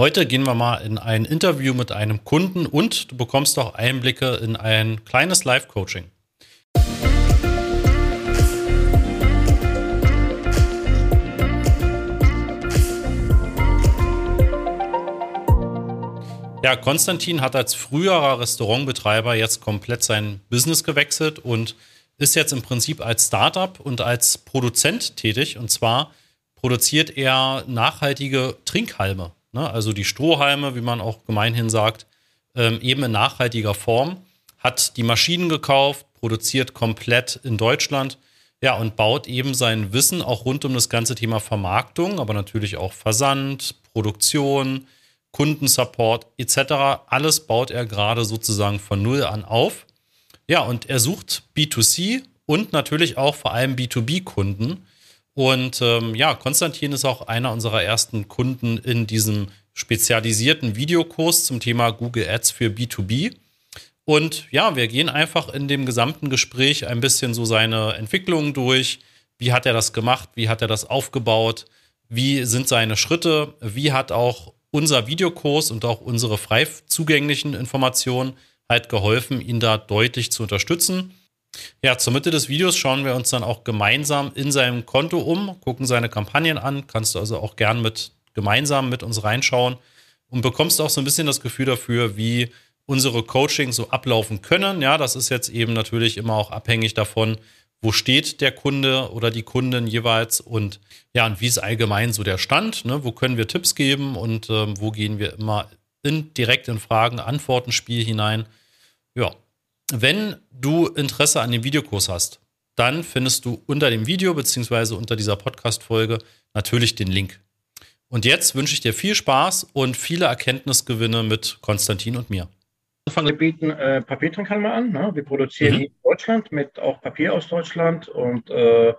Heute gehen wir mal in ein Interview mit einem Kunden und du bekommst auch Einblicke in ein kleines Live-Coaching. Ja, Konstantin hat als früherer Restaurantbetreiber jetzt komplett sein Business gewechselt und ist jetzt im Prinzip als Startup und als Produzent tätig. Und zwar produziert er nachhaltige Trinkhalme. Ne? Also die Strohhalme, wie man auch gemeinhin sagt, ähm, eben in nachhaltiger Form. Hat die Maschinen gekauft, produziert komplett in Deutschland. Ja, und baut eben sein Wissen auch rund um das ganze Thema Vermarktung, aber natürlich auch Versand, Produktion, Kundensupport etc. Alles baut er gerade sozusagen von Null an auf. Ja, und er sucht B2C und natürlich auch vor allem B2B-Kunden. Und ähm, ja, Konstantin ist auch einer unserer ersten Kunden in diesem spezialisierten Videokurs zum Thema Google Ads für B2B. Und ja, wir gehen einfach in dem gesamten Gespräch ein bisschen so seine Entwicklungen durch. Wie hat er das gemacht? Wie hat er das aufgebaut? Wie sind seine Schritte? Wie hat auch unser Videokurs und auch unsere frei zugänglichen Informationen halt geholfen, ihn da deutlich zu unterstützen. Ja, zur Mitte des Videos schauen wir uns dann auch gemeinsam in seinem Konto um, gucken seine Kampagnen an. Kannst du also auch gern mit gemeinsam mit uns reinschauen und bekommst auch so ein bisschen das Gefühl dafür, wie unsere Coachings so ablaufen können. Ja, das ist jetzt eben natürlich immer auch abhängig davon, wo steht der Kunde oder die Kundin jeweils und ja, und wie ist allgemein so der Stand, ne? wo können wir Tipps geben und ähm, wo gehen wir immer in, direkt in Fragen-Antworten-Spiel hinein. Ja, wenn du Interesse an dem Videokurs hast, dann findest du unter dem Video beziehungsweise unter dieser Podcast-Folge natürlich den Link. Und jetzt wünsche ich dir viel Spaß und viele Erkenntnisgewinne mit Konstantin und mir. Wir bieten äh, Papiertrinkhalme an. Ne? Wir produzieren mhm. in Deutschland mit auch Papier aus Deutschland und äh,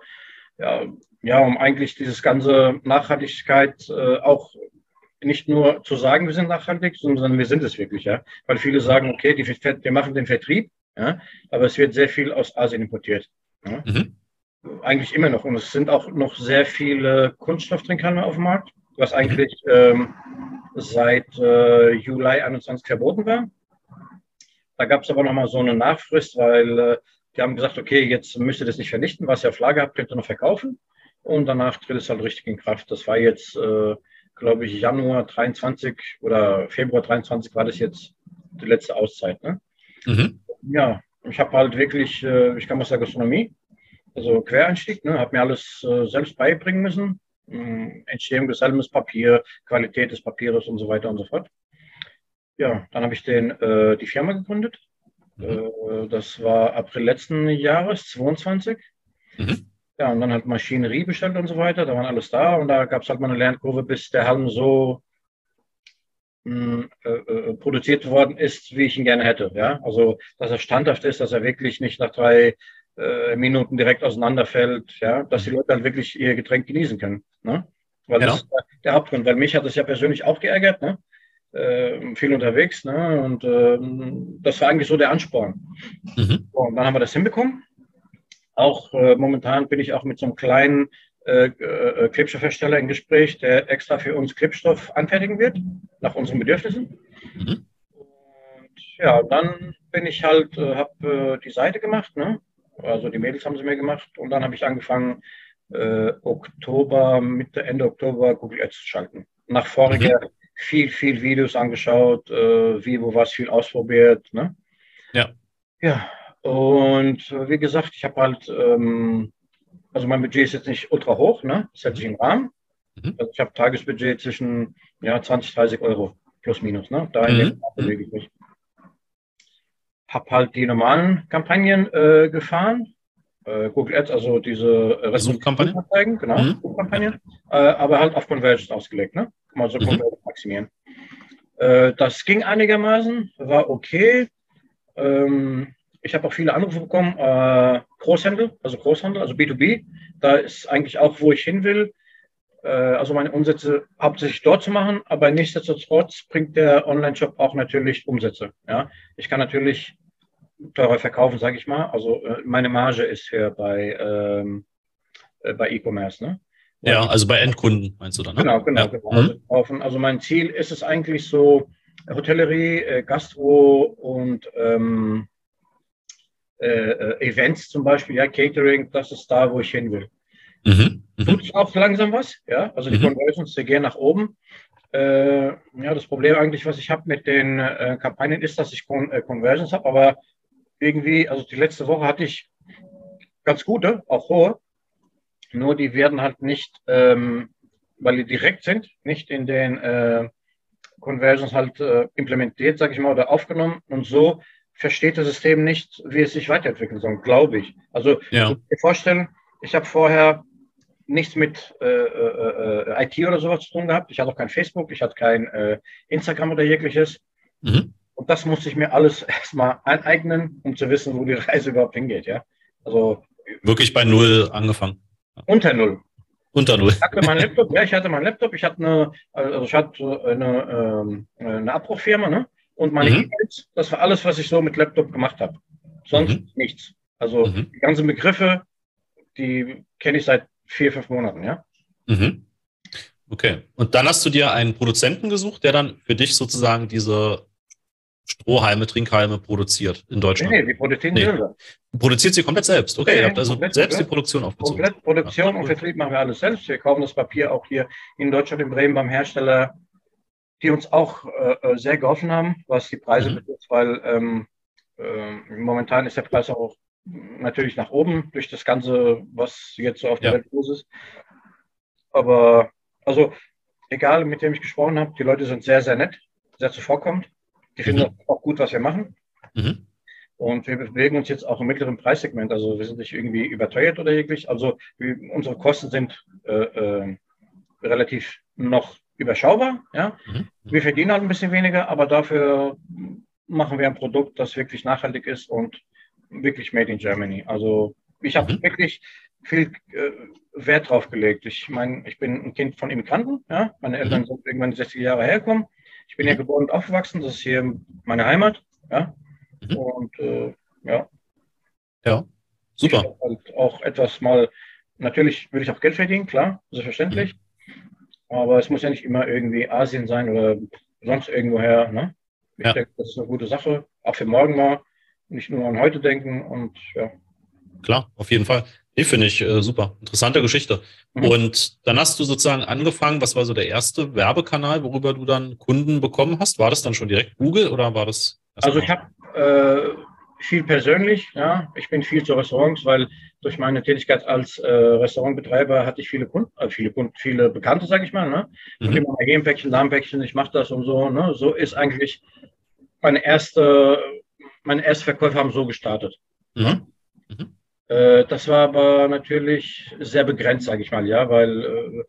ja, ja, um eigentlich dieses ganze Nachhaltigkeit äh, auch nicht nur zu sagen, wir sind nachhaltig, sondern wir sind es wirklich, ja. Weil viele sagen, okay, die, wir machen den Vertrieb, ja, aber es wird sehr viel aus Asien importiert. Ja? Mhm. Eigentlich immer noch. Und es sind auch noch sehr viele Kunststofftrinkhalme auf dem Markt, was eigentlich mhm. ähm, seit äh, Juli 21 verboten war. Da gab es aber nochmal so eine Nachfrist, weil äh, die haben gesagt, okay, jetzt müsst ihr das nicht vernichten, was ihr auf Lager habt, könnt ihr noch verkaufen. Und danach tritt es halt richtig in Kraft. Das war jetzt, äh, glaube ich, Januar 23 oder Februar 23 war das jetzt die letzte Auszeit. Ne? Mhm. Ja, ich habe halt wirklich, äh, ich kam aus der Gastronomie, also Quereinstieg, ne, habe mir alles äh, selbst beibringen müssen. Hm, Entstehung des Helmes, Papier, Qualität des Papieres und so weiter und so fort ja, dann habe ich den, äh, die Firma gegründet. Mhm. Äh, das war April letzten Jahres, 22. Mhm. Ja, und dann halt Maschinerie bestellt und so weiter. Da waren alles da und da gab es halt mal eine Lernkurve, bis der Halm so mh, äh, äh, produziert worden ist, wie ich ihn gerne hätte. Ja, also dass er standhaft ist, dass er wirklich nicht nach drei äh, Minuten direkt auseinanderfällt. Ja, dass die mhm. Leute halt wirklich ihr Getränk genießen können. Ne? Weil ja. das ist der Hauptgrund. Weil mich hat es ja persönlich auch geärgert. Ne? äh, viel unterwegs. Ne? Und äh, das war eigentlich so der Ansporn. Mhm. So, und dann haben wir das hinbekommen. Auch äh, momentan bin ich auch mit so einem kleinen äh, äh, Klebstoffhersteller im Gespräch, der extra für uns Klebstoff anfertigen wird, nach unseren Bedürfnissen. Mhm. Und ja, dann bin ich halt, äh, habe äh, die Seite gemacht, ne? also die Mädels haben sie mir gemacht und dann habe ich angefangen, Oktober, Mitte, Ende Oktober Google Ads zu schalten. Nach voriger mhm viel, viel Videos angeschaut, wie, wo was viel ausprobiert. Ne? Ja. Ja, und wie gesagt, ich habe halt, ähm, also mein Budget ist jetzt nicht ultra hoch, ne? Das hält sich im Rahmen. Mhm. Also ich habe Tagesbudget zwischen ja, 20, 30 Euro plus minus, ne? Da mhm. bewege ich mich. Habe halt die normalen Kampagnen äh, gefahren. Äh, Google Ads, also diese äh, Suchkampagnen, genau, mhm. Suchkampagnen, äh, aber halt auf Conversions ausgelegt, ne? mal so mhm. maximieren. Äh, das ging einigermaßen, war okay. Ähm, ich habe auch viele Anrufe bekommen, äh, Großhandel, also Großhandel, also B2B. Da ist eigentlich auch, wo ich hin will. Äh, also meine Umsätze hauptsächlich dort zu machen, aber nichtsdestotrotz bringt der Online-Shop auch natürlich Umsätze. Ja? Ich kann natürlich teurer verkaufen, sage ich mal. Also äh, meine Marge ist hier bei, ähm, äh, bei E-Commerce. Ne? Ja, also bei Endkunden meinst du dann, ne? Genau, genau, ja. genau. Mhm. Also, also, mein Ziel ist es eigentlich so, Hotellerie, Gastro und ähm, äh, äh, Events zum Beispiel, ja, Catering, das ist da, wo ich hin will. Mhm. Mhm. Tut auch langsam was, ja, also die mhm. Conversions, die gehen nach oben. Äh, ja, das Problem eigentlich, was ich habe mit den äh, Kampagnen, ist, dass ich Con äh, Conversions habe, aber irgendwie, also die letzte Woche hatte ich ganz gute, auch hohe, nur die werden halt nicht, ähm, weil die direkt sind, nicht in den äh, Conversions halt implementiert, sage ich mal, oder aufgenommen und so versteht das System nicht, wie es sich weiterentwickeln soll, glaube ich. Also ja. ich mir vorstellen, ich habe vorher nichts mit äh, äh, äh IT oder sowas zu tun gehabt. Ich hatte auch kein Facebook, ich hatte kein äh, Instagram oder jegliches. Mhm. Und das musste ich mir alles erstmal aneignen, um zu wissen, wo die Reise überhaupt hingeht. Ja? Also wirklich bei Null angefangen. Unter Null. Unter Null. Ich hatte meinen Laptop, ja, ich hatte meinen Laptop, ich hatte eine, also ich hatte eine, ähm, eine Abbruchfirma, ne? Und meine mhm. E-Mails, das war alles, was ich so mit Laptop gemacht habe. Sonst mhm. nichts. Also mhm. die ganzen Begriffe, die kenne ich seit vier, fünf Monaten, ja. Mhm. Okay. Und dann hast du dir einen Produzenten gesucht, der dann für dich sozusagen diese Strohhalme, Trinkhalme produziert in Deutschland? Nee, nee wir produzieren nee. selber. Produziert sie komplett selbst. Okay, nee, ihr habt also selbst komplett, die Produktion aufgezogen. Komplett Produktion ja. und Vertrieb machen wir alles selbst. Wir kaufen das Papier auch hier in Deutschland, in Bremen beim Hersteller, die uns auch äh, äh sehr geholfen haben, was die Preise mhm. betrifft, weil ähm, äh, momentan ist der Preis auch natürlich nach oben durch das Ganze, was jetzt so auf der ja. Welt los ist. Aber also egal, mit wem ich gesprochen habe, die Leute sind sehr, sehr nett, sehr zuvorkommend. Die finden mhm. auch gut, was wir machen. Mhm. Und wir bewegen uns jetzt auch im mittleren Preissegment. Also wir sind nicht irgendwie überteuert oder jeglich. Also wir, unsere Kosten sind äh, äh, relativ noch überschaubar. Ja? Mhm. Wir verdienen halt ein bisschen weniger, aber dafür machen wir ein Produkt, das wirklich nachhaltig ist und wirklich made in Germany. Also ich habe mhm. wirklich viel äh, Wert drauf gelegt. Ich meine, ich bin ein Kind von Immigranten. Ja? Meine Eltern mhm. sind irgendwann 60 Jahre hergekommen. Ich bin mhm. ja geboren und aufgewachsen. Das ist hier meine Heimat. Ja? Mhm. Und äh, ja. Ja, super. Halt auch etwas mal, natürlich will ich auch Geld verdienen, klar, selbstverständlich. Aber es muss ja nicht immer irgendwie Asien sein oder sonst irgendwoher. Ne? Ich ja. denke, das ist eine gute Sache, auch für morgen mal. Nicht nur an heute denken und ja. Klar, auf jeden Fall. Nee, finde ich äh, super. Interessante Geschichte. Mhm. Und dann hast du sozusagen angefangen, was war so der erste Werbekanal, worüber du dann Kunden bekommen hast? War das dann schon direkt Google oder war das? Also ich habe äh, viel persönlich, ja. Ich bin viel zu Restaurants, weil durch meine Tätigkeit als äh, Restaurantbetreiber hatte ich viele Kunden, äh, viele Kunden, viele Bekannte, sage ich mal, ne? Mhm. Immer hier ein Päckchen, da ein Päckchen, ich mache das und so, ne? So ist eigentlich meine erste, meine erste Verkäufe haben so gestartet. Mhm. Mhm. Äh, das war aber natürlich sehr begrenzt, sage ich mal, ja, weil äh,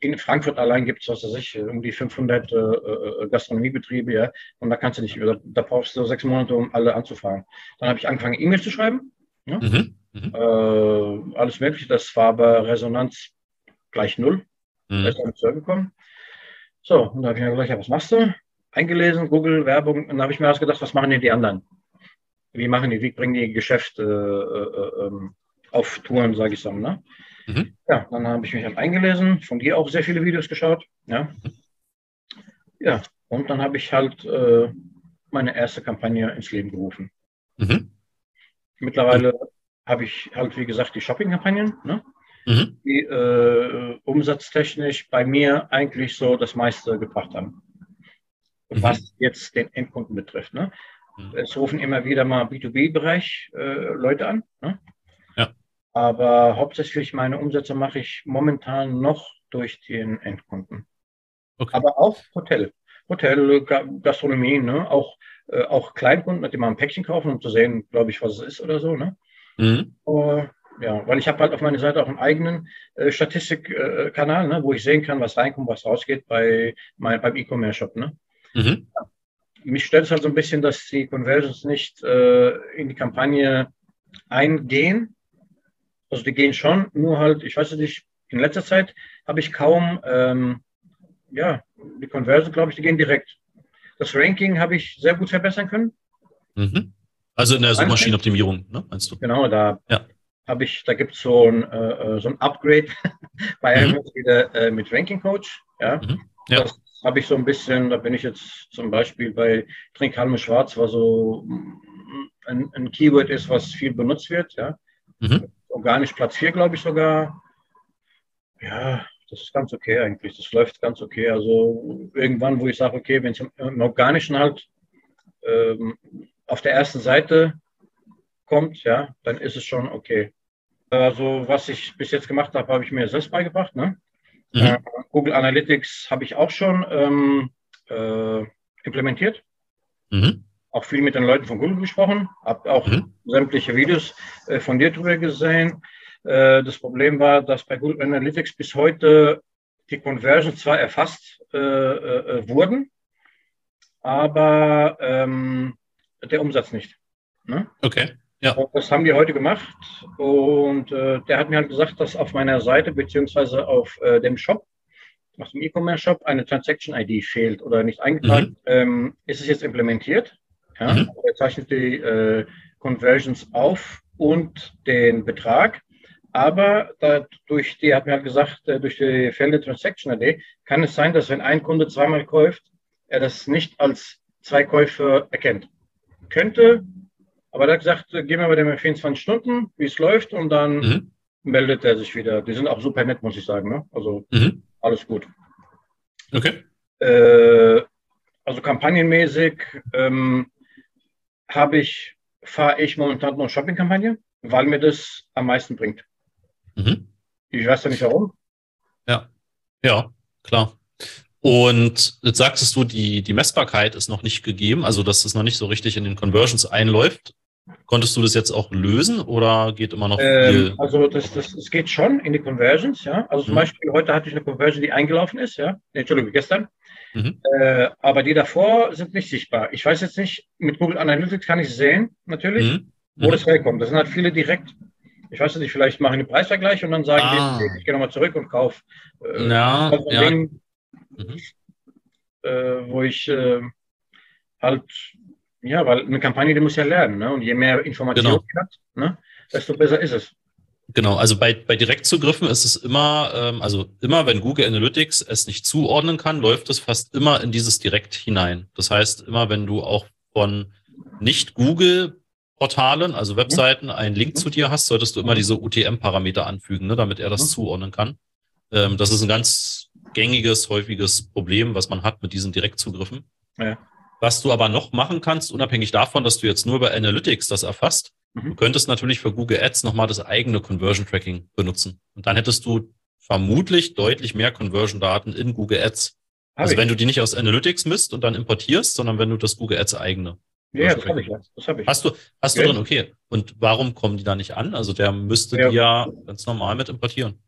in Frankfurt allein gibt es, was weiß ich, um die 500 äh, äh, Gastronomiebetriebe, ja, und da kannst du nicht, da, da brauchst du sechs Monate, um alle anzufangen. Dann habe ich angefangen, E-Mails zu schreiben, ja? mhm. Mhm. Äh, alles Mögliche, das war aber Resonanz gleich null, mhm. da ist dann zurückgekommen. So, und da habe ich mir gedacht, ja, was machst du? Eingelesen, Google, Werbung, und dann habe ich mir gedacht, was machen denn die anderen? Wie machen die, wie bringen die Geschäft äh, äh, ähm, auf Touren, sage ich so, ne? Mhm. Ja, dann habe ich mich halt eingelesen, von dir auch sehr viele Videos geschaut. Ja, ja und dann habe ich halt äh, meine erste Kampagne ins Leben gerufen. Mhm. Mittlerweile habe ich halt, wie gesagt, die Shopping-Kampagnen, ne? mhm. die äh, umsatztechnisch bei mir eigentlich so das meiste gebracht haben, mhm. was jetzt den Endkunden betrifft. Ne? Mhm. Es rufen immer wieder mal B2B-Bereich äh, Leute an. Ne? Aber hauptsächlich meine Umsätze mache ich momentan noch durch den Endkunden. Okay. Aber auch Hotel. Hotel, Gastronomie, ne? auch, äh, auch Kleinkunden, mit denen man ein Päckchen kaufen, um zu sehen, glaube ich, was es ist oder so. Ne? Mhm. Uh, ja, weil ich habe halt auf meiner Seite auch einen eigenen äh, Statistikkanal, äh, ne, wo ich sehen kann, was reinkommt, was rausgeht bei mein, beim E-Commerce-Shop. Ne? Mhm. Ja. Mich stört es halt so ein bisschen, dass die Conversions nicht äh, in die Kampagne eingehen, also die gehen schon, nur halt, ich weiß nicht, in letzter Zeit habe ich kaum, ähm, ja, die Conversion, glaube ich, die gehen direkt. Das Ranking habe ich sehr gut verbessern können. Mhm. Also in der Suchmaschinenoptimierung, ne, meinst du? Genau, da. Ja. habe ich, da gibt es so ein, äh, äh, so ein Upgrade bei mhm. wieder äh, mit Ranking Coach. Ja, mhm. ja. das habe ich so ein bisschen, da bin ich jetzt zum Beispiel bei Trinkhalme Schwarz, was so ein, ein, Keyword ist, was viel benutzt wird. Ja, mhm. Organisch Platz 4, glaube ich sogar. Ja, das ist ganz okay eigentlich. Das läuft ganz okay. Also irgendwann, wo ich sage, okay, wenn es im, Organischen halt ähm, auf der ersten Seite kommt, ja, dann ist es schon okay. Also was ich bis jetzt gemacht habe, habe ich mir selbst beigebracht. Ne? Mhm. Äh, Google Analytics habe ich auch schon ähm, äh, implementiert. Mhm. Auch viel mit den Leuten von Google gesprochen, habe auch mhm. sämtliche Videos äh, von dir drüber gesehen. Äh, das Problem war, dass bei Google Analytics bis heute die Conversions zwar erfasst äh, äh, wurden, aber ähm, der Umsatz nicht. Ne? Okay. Ja. Und das haben die heute gemacht. Und äh, der hat mir halt gesagt, dass auf meiner Seite beziehungsweise auf äh, dem Shop, auf dem E-Commerce-Shop, eine Transaction-ID fehlt oder nicht eingetragen. Mhm. Ähm, ist es jetzt implementiert? Ja, mhm. Er zeichnet die äh, Conversions auf und den Betrag. Aber durch die, hat mir halt gesagt, äh, durch die fehlende Transaction ID kann es sein, dass wenn ein Kunde zweimal kauft, er das nicht als zwei Käufe erkennt. Könnte, aber er hat gesagt, äh, gehen wir bei dem 24 Stunden, wie es läuft und dann mhm. meldet er sich wieder. Die sind auch super nett, muss ich sagen. Ne? Also mhm. alles gut. Okay. Äh, also kampagnenmäßig ähm, habe ich, fahre ich momentan noch Shopping-Kampagne, weil mir das am meisten bringt. Mhm. Ich weiß ja nicht warum. Ja, ja, klar. Und jetzt sagtest du, die, die Messbarkeit ist noch nicht gegeben, also dass es noch nicht so richtig in den Conversions einläuft. Konntest du das jetzt auch lösen oder geht immer noch ähm, viel? also das, das, das geht schon in die Conversions, ja. Also zum mhm. Beispiel heute hatte ich eine Conversion, die eingelaufen ist, ja. Entschuldigung, gestern. Mhm. Äh, aber die davor sind nicht sichtbar. Ich weiß jetzt nicht, mit Google Analytics kann ich sehen, natürlich, mhm. wo das herkommt. Das sind halt viele direkt ich weiß nicht, vielleicht machen den Preisvergleich und dann sagen ah. die, ich gehe nochmal zurück und kaufe. Äh, ja, ja. Ding, mhm. äh, wo ich äh, halt, ja, weil eine Kampagne, die muss ja lernen, ne? und je mehr Informationen genau. hat, ne? desto besser ist es. Genau, also bei, bei Direktzugriffen ist es immer, ähm, also immer, wenn Google Analytics es nicht zuordnen kann, läuft es fast immer in dieses Direkt hinein. Das heißt, immer wenn du auch von nicht Google Portalen, also Webseiten, einen Link zu dir hast, solltest du immer diese UTM-Parameter anfügen, ne, damit er das zuordnen kann. Ähm, das ist ein ganz gängiges, häufiges Problem, was man hat mit diesen Direktzugriffen. Ja. Was du aber noch machen kannst, unabhängig davon, dass du jetzt nur bei Analytics das erfasst, mhm. du könntest natürlich für Google Ads nochmal das eigene Conversion Tracking benutzen. Und dann hättest du vermutlich deutlich mehr Conversion-Daten in Google Ads. Hab also ich. wenn du die nicht aus Analytics misst und dann importierst, sondern wenn du das Google Ads eigene ja, das habe ich. Das hab ich. Hast du, hast du drin, okay. Und warum kommen die da nicht an? Also der müsste ja. die ja ganz normal mit importieren.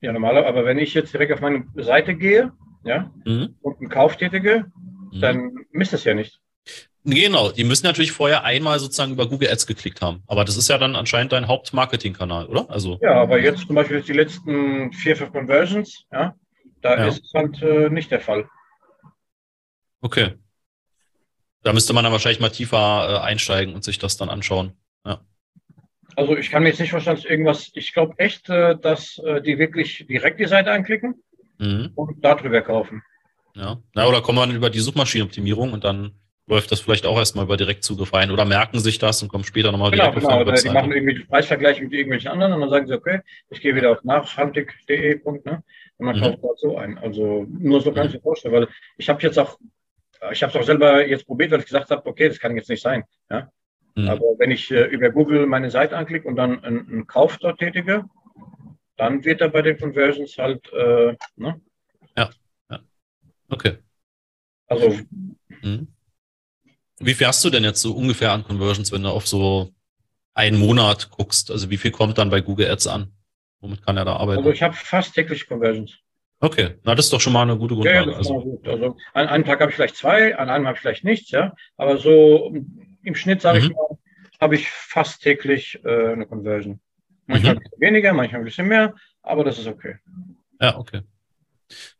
Ja, normaler, aber wenn ich jetzt direkt auf meine Seite gehe, ja, mhm. und einen Kauf tätige, mhm. dann misst es ja nicht. Genau, die müssen natürlich vorher einmal sozusagen über Google Ads geklickt haben. Aber das ist ja dann anscheinend dein Hauptmarketingkanal, oder? Also ja, aber jetzt zum Beispiel die letzten vier, fünf Conversions, ja, da ja. ist es halt äh, nicht der Fall. Okay. Da müsste man dann wahrscheinlich mal tiefer äh, einsteigen und sich das dann anschauen. Ja. Also ich kann mir jetzt nicht vorstellen, dass irgendwas, ich glaube echt, äh, dass äh, die wirklich direkt die Seite anklicken mhm. und darüber kaufen. Ja. Na, oder kommen wir dann über die Suchmaschinenoptimierung und dann läuft das vielleicht auch erstmal über Direktzugriff ein oder merken sich das und kommen später nochmal genau, direkt genau, auf die machen irgendwie Preisvergleich mit irgendwelchen anderen und dann sagen sie, okay, ich gehe wieder auf nachhaltig.de ne? und dann mhm. kauft das so ein. Also nur so kann ich mir vorstellen, weil ich habe jetzt auch ich habe es auch selber jetzt probiert, weil ich gesagt habe, okay, das kann jetzt nicht sein. Ja? Mhm. Aber wenn ich äh, über Google meine Seite anklicke und dann einen, einen, Kauf dort tätige, dann wird er bei den Conversions halt, äh, ne? Ja, ja. Okay. Also. Mhm. Wie viel hast du denn jetzt so ungefähr an Conversions, wenn du auf so einen Monat guckst? Also wie viel kommt dann bei Google Ads an? Womit kann er da arbeiten? Also ich habe fast täglich Conversions. Okay, na das ist doch schon mal eine gute Grundlage. Ja, also. Gut. also an einem Tag habe ich vielleicht zwei, an einem habe ich vielleicht nichts, ja. Aber so im Schnitt sage mhm. ich mal, habe ich fast täglich äh, eine Conversion. Manchmal mhm. ein bisschen weniger, manchmal ein bisschen mehr, aber das ist okay. Ja, okay.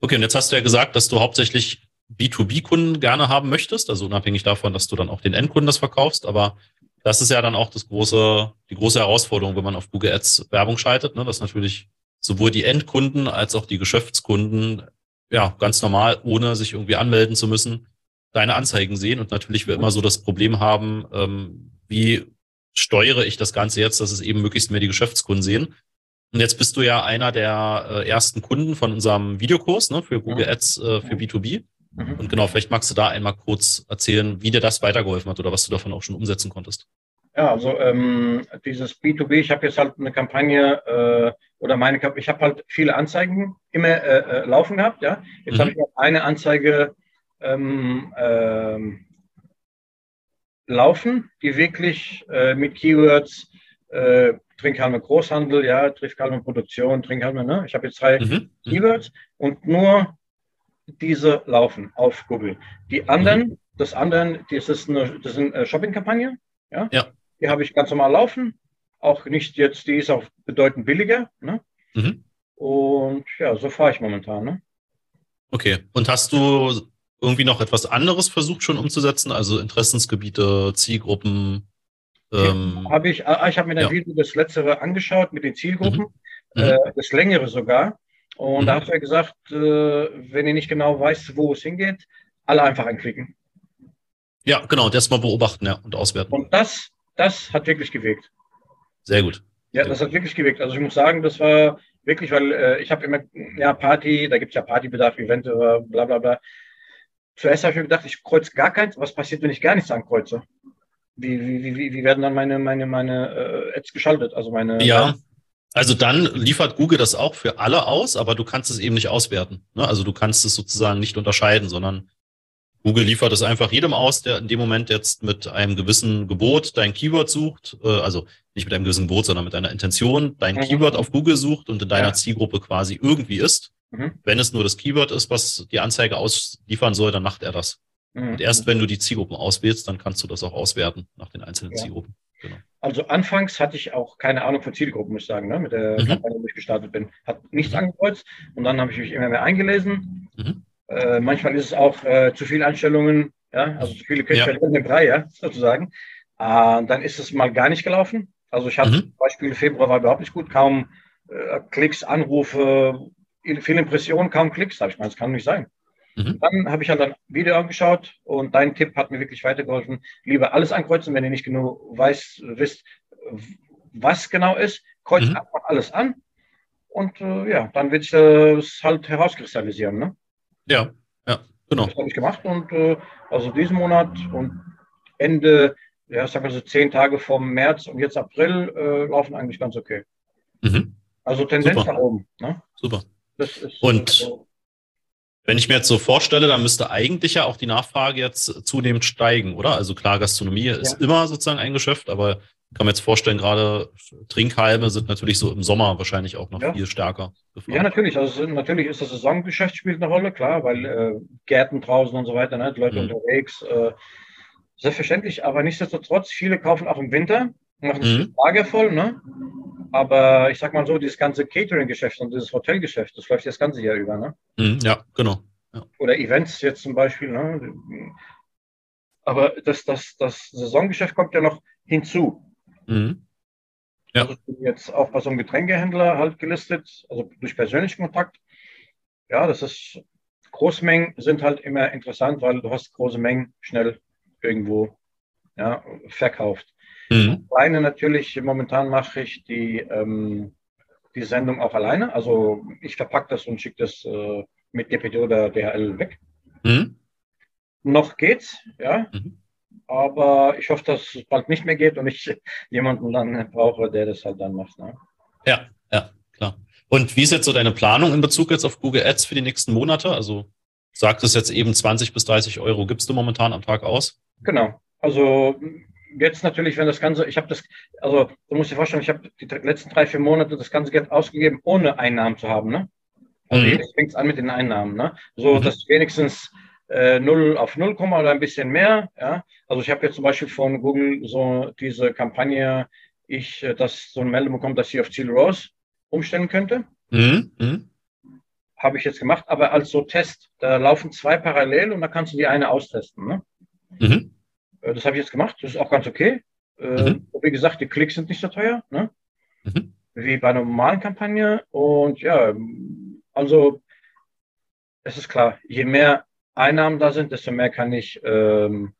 Okay, und jetzt hast du ja gesagt, dass du hauptsächlich B2B-Kunden gerne haben möchtest, also unabhängig davon, dass du dann auch den Endkunden das verkaufst, aber das ist ja dann auch das große, die große Herausforderung, wenn man auf Google Ads Werbung schaltet, ne, dass natürlich sowohl die Endkunden als auch die Geschäftskunden ja ganz normal, ohne sich irgendwie anmelden zu müssen, deine Anzeigen sehen. Und natürlich wir immer so das Problem haben, ähm, wie steuere ich das Ganze jetzt, dass es eben möglichst mehr die Geschäftskunden sehen. Und jetzt bist du ja einer der äh, ersten Kunden von unserem Videokurs ne, für Google Ads äh, für B2B. Mhm. Und genau, vielleicht magst du da einmal kurz erzählen, wie dir das weitergeholfen hat oder was du davon auch schon umsetzen konntest. Ja, also ähm, dieses B2B, ich habe jetzt halt eine Kampagne äh, oder meine, ich habe halt viele Anzeigen immer äh, äh, laufen gehabt, ja. Jetzt mhm. habe ich noch eine Anzeige ähm, ähm, laufen, die wirklich äh, mit Keywords äh, Trinkhalme Großhandel, ja, Trinkhalme Produktion, Trinkhalme, ne? Ich habe jetzt drei mhm. mhm. Keywords und nur diese laufen auf Google. Die anderen, mhm. das anderen, das ist eine, das ist eine Shopping-Kampagne, ja. ja. Die habe ich ganz normal laufen. Auch nicht jetzt, die ist auch bedeutend billiger. Ne? Mhm. Und ja, so fahre ich momentan. Ne? Okay. Und hast du irgendwie noch etwas anderes versucht schon umzusetzen? Also Interessensgebiete, Zielgruppen? Ähm, habe ich, ah, ich habe mir dann ja. Das letztere angeschaut mit den Zielgruppen, mhm. äh, mhm. das längere sogar. Und mhm. da hat er gesagt, äh, wenn ihr nicht genau weißt, wo es hingeht, alle einfach anklicken. Ja, genau, das mal beobachten ja, und auswerten. Und das das hat wirklich gewirkt. Sehr gut. Ja, das hat wirklich gewirkt. Also ich muss sagen, das war wirklich, weil äh, ich habe immer, ja, Party, da gibt es ja Partybedarf, Event, äh, bla bla bla. Zuerst habe ich mir gedacht, ich kreuze gar keins. Was passiert, wenn ich gar nichts ankreuze? Wie, wie, wie, wie werden dann meine, meine, meine äh, Ads geschaltet? Also meine. Ja. Also dann liefert Google das auch für alle aus, aber du kannst es eben nicht auswerten. Ne? Also du kannst es sozusagen nicht unterscheiden, sondern Google liefert es einfach jedem aus, der in dem Moment jetzt mit einem gewissen Gebot dein Keyword sucht, äh, also nicht mit einem gewissen Gebot, sondern mit einer Intention dein mhm. Keyword auf Google sucht und in deiner ja. Zielgruppe quasi irgendwie ist. Mhm. Wenn es nur das Keyword ist, was die Anzeige ausliefern soll, dann macht er das. Mhm. Und erst wenn du die Zielgruppen auswählst, dann kannst du das auch auswerten nach den einzelnen ja. Zielgruppen. Genau. Also anfangs hatte ich auch keine Ahnung von Zielgruppen, muss ich sagen, ne? mit der mhm. Kampagne, wo ich gestartet bin. Hat nichts mhm. angekreuzt und dann habe ich mich immer mehr eingelesen. Mhm. Äh, manchmal ist es auch äh, zu viele Einstellungen, ja, also zu viele Köche ja. in dem Brei, ja, sozusagen. Äh, dann ist es mal gar nicht gelaufen. Also ich hatte mhm. zum Beispiel Februar war überhaupt nicht gut, kaum äh, Klicks, Anrufe, viele Impressionen, kaum Klicks. Da habe ich mal, das kann nicht sein. Mhm. Dann habe ich halt ein Video angeschaut und dein Tipp hat mir wirklich weitergeholfen. Lieber alles ankreuzen, wenn ihr nicht genau weiß, wisst, was genau ist, kreuzt mhm. einfach alles an und äh, ja, dann wird sich das halt herauskristallisieren. Ne? Ja, ja, genau. Das habe ich gemacht und äh, also diesen Monat und Ende, ja, sagen wir so zehn Tage vom März und jetzt April äh, laufen eigentlich ganz okay. Mhm. Also Tendenz Super. nach oben. Ne? Super. Ist, und also, wenn ich mir jetzt so vorstelle, dann müsste eigentlich ja auch die Nachfrage jetzt zunehmend steigen, oder? Also klar, Gastronomie ja. ist immer sozusagen ein Geschäft, aber kann mir jetzt vorstellen, gerade Trinkhalme sind natürlich so im Sommer wahrscheinlich auch noch ja. viel stärker. Gefragt. Ja, natürlich. Also natürlich ist das Saisongeschäft spielt eine Rolle, klar, weil äh, Gärten draußen und so weiter, ne, die Leute mhm. unterwegs. Äh, selbstverständlich, aber nichtsdestotrotz, viele kaufen auch im Winter, machen sich mhm. Lager voll, ne? Aber ich sag mal so, dieses ganze Catering-Geschäft und dieses Hotelgeschäft, das läuft das ganze Jahr über, ne? Mhm, ja, genau. Ja. Oder Events jetzt zum Beispiel, ne? Aber das, das, das Saisongeschäft kommt ja noch hinzu. Mhm. Ja. Also ich bin jetzt auch bei so einem Getränkehändler halt gelistet, also durch persönlichen Kontakt. Ja, das ist, Großmengen sind halt immer interessant, weil du hast große Mengen schnell irgendwo ja, verkauft. Mhm. Alleine natürlich, momentan mache ich die, ähm, die Sendung auch alleine. Also ich verpacke das und schicke das äh, mit DPD oder DHL weg. Mhm. Noch geht's, ja. Mhm. Aber ich hoffe, dass es bald nicht mehr geht und ich jemanden dann brauche, der das halt dann macht. Ne? Ja, ja, klar. Und wie ist jetzt so deine Planung in Bezug jetzt auf Google Ads für die nächsten Monate? Also sagt es jetzt eben 20 bis 30 Euro gibst du momentan am Tag aus? Genau. Also jetzt natürlich, wenn das Ganze, ich habe das, also du musst dir vorstellen, ich habe die letzten drei, vier Monate das ganze Geld ausgegeben, ohne Einnahmen zu haben. Ne? Also mhm. jetzt fängt es an mit den Einnahmen. Ne? So, mhm. dass wenigstens äh, 0 auf 0, oder ein bisschen mehr. Ja? Also ich habe jetzt zum Beispiel von Google so diese Kampagne, ich, äh, dass so eine Meldung bekommt, dass ich auf Ziel Rose umstellen könnte. Mhm. Mhm. Habe ich jetzt gemacht, aber als so Test, da laufen zwei parallel und da kannst du die eine austesten. Ne? Mhm. Äh, das habe ich jetzt gemacht, das ist auch ganz okay. Äh, mhm. Wie gesagt, die Klicks sind nicht so teuer, ne? Mhm. wie bei einer normalen Kampagne. Und ja, also es ist klar, je mehr Einnahmen da sind, desto mehr kann ich ähm,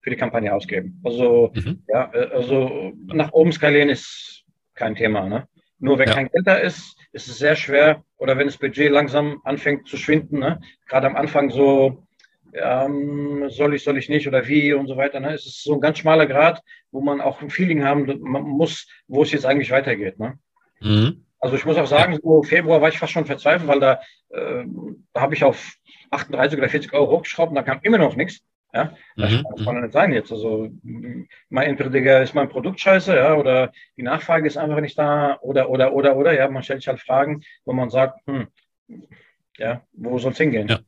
für die Kampagne ausgeben. Also, mhm. ja, äh, also nach oben skalieren ist kein Thema. Ne? Nur wenn ja. kein Geld da ist, ist es sehr schwer. Oder wenn das Budget langsam anfängt zu schwinden, ne? gerade am Anfang so, ähm, soll ich, soll ich nicht oder wie und so weiter. Ne? Es ist so ein ganz schmaler Grad, wo man auch ein Feeling haben muss, wo es jetzt eigentlich weitergeht. Ne? Mhm. Also ich muss auch sagen, so Februar war ich fast schon verzweifelt, weil da, äh, da habe ich auf 38 oder 40 Euro hochgeschraubt und da kam immer noch nichts. Ja, das mhm. kann doch nicht sein jetzt. Also, mein, entweder ist mein Produkt scheiße, ja, oder die Nachfrage ist einfach nicht da, oder, oder, oder, oder, ja, man stellt sich halt Fragen, wo man sagt, hm, ja, wo soll es hingehen? Ja.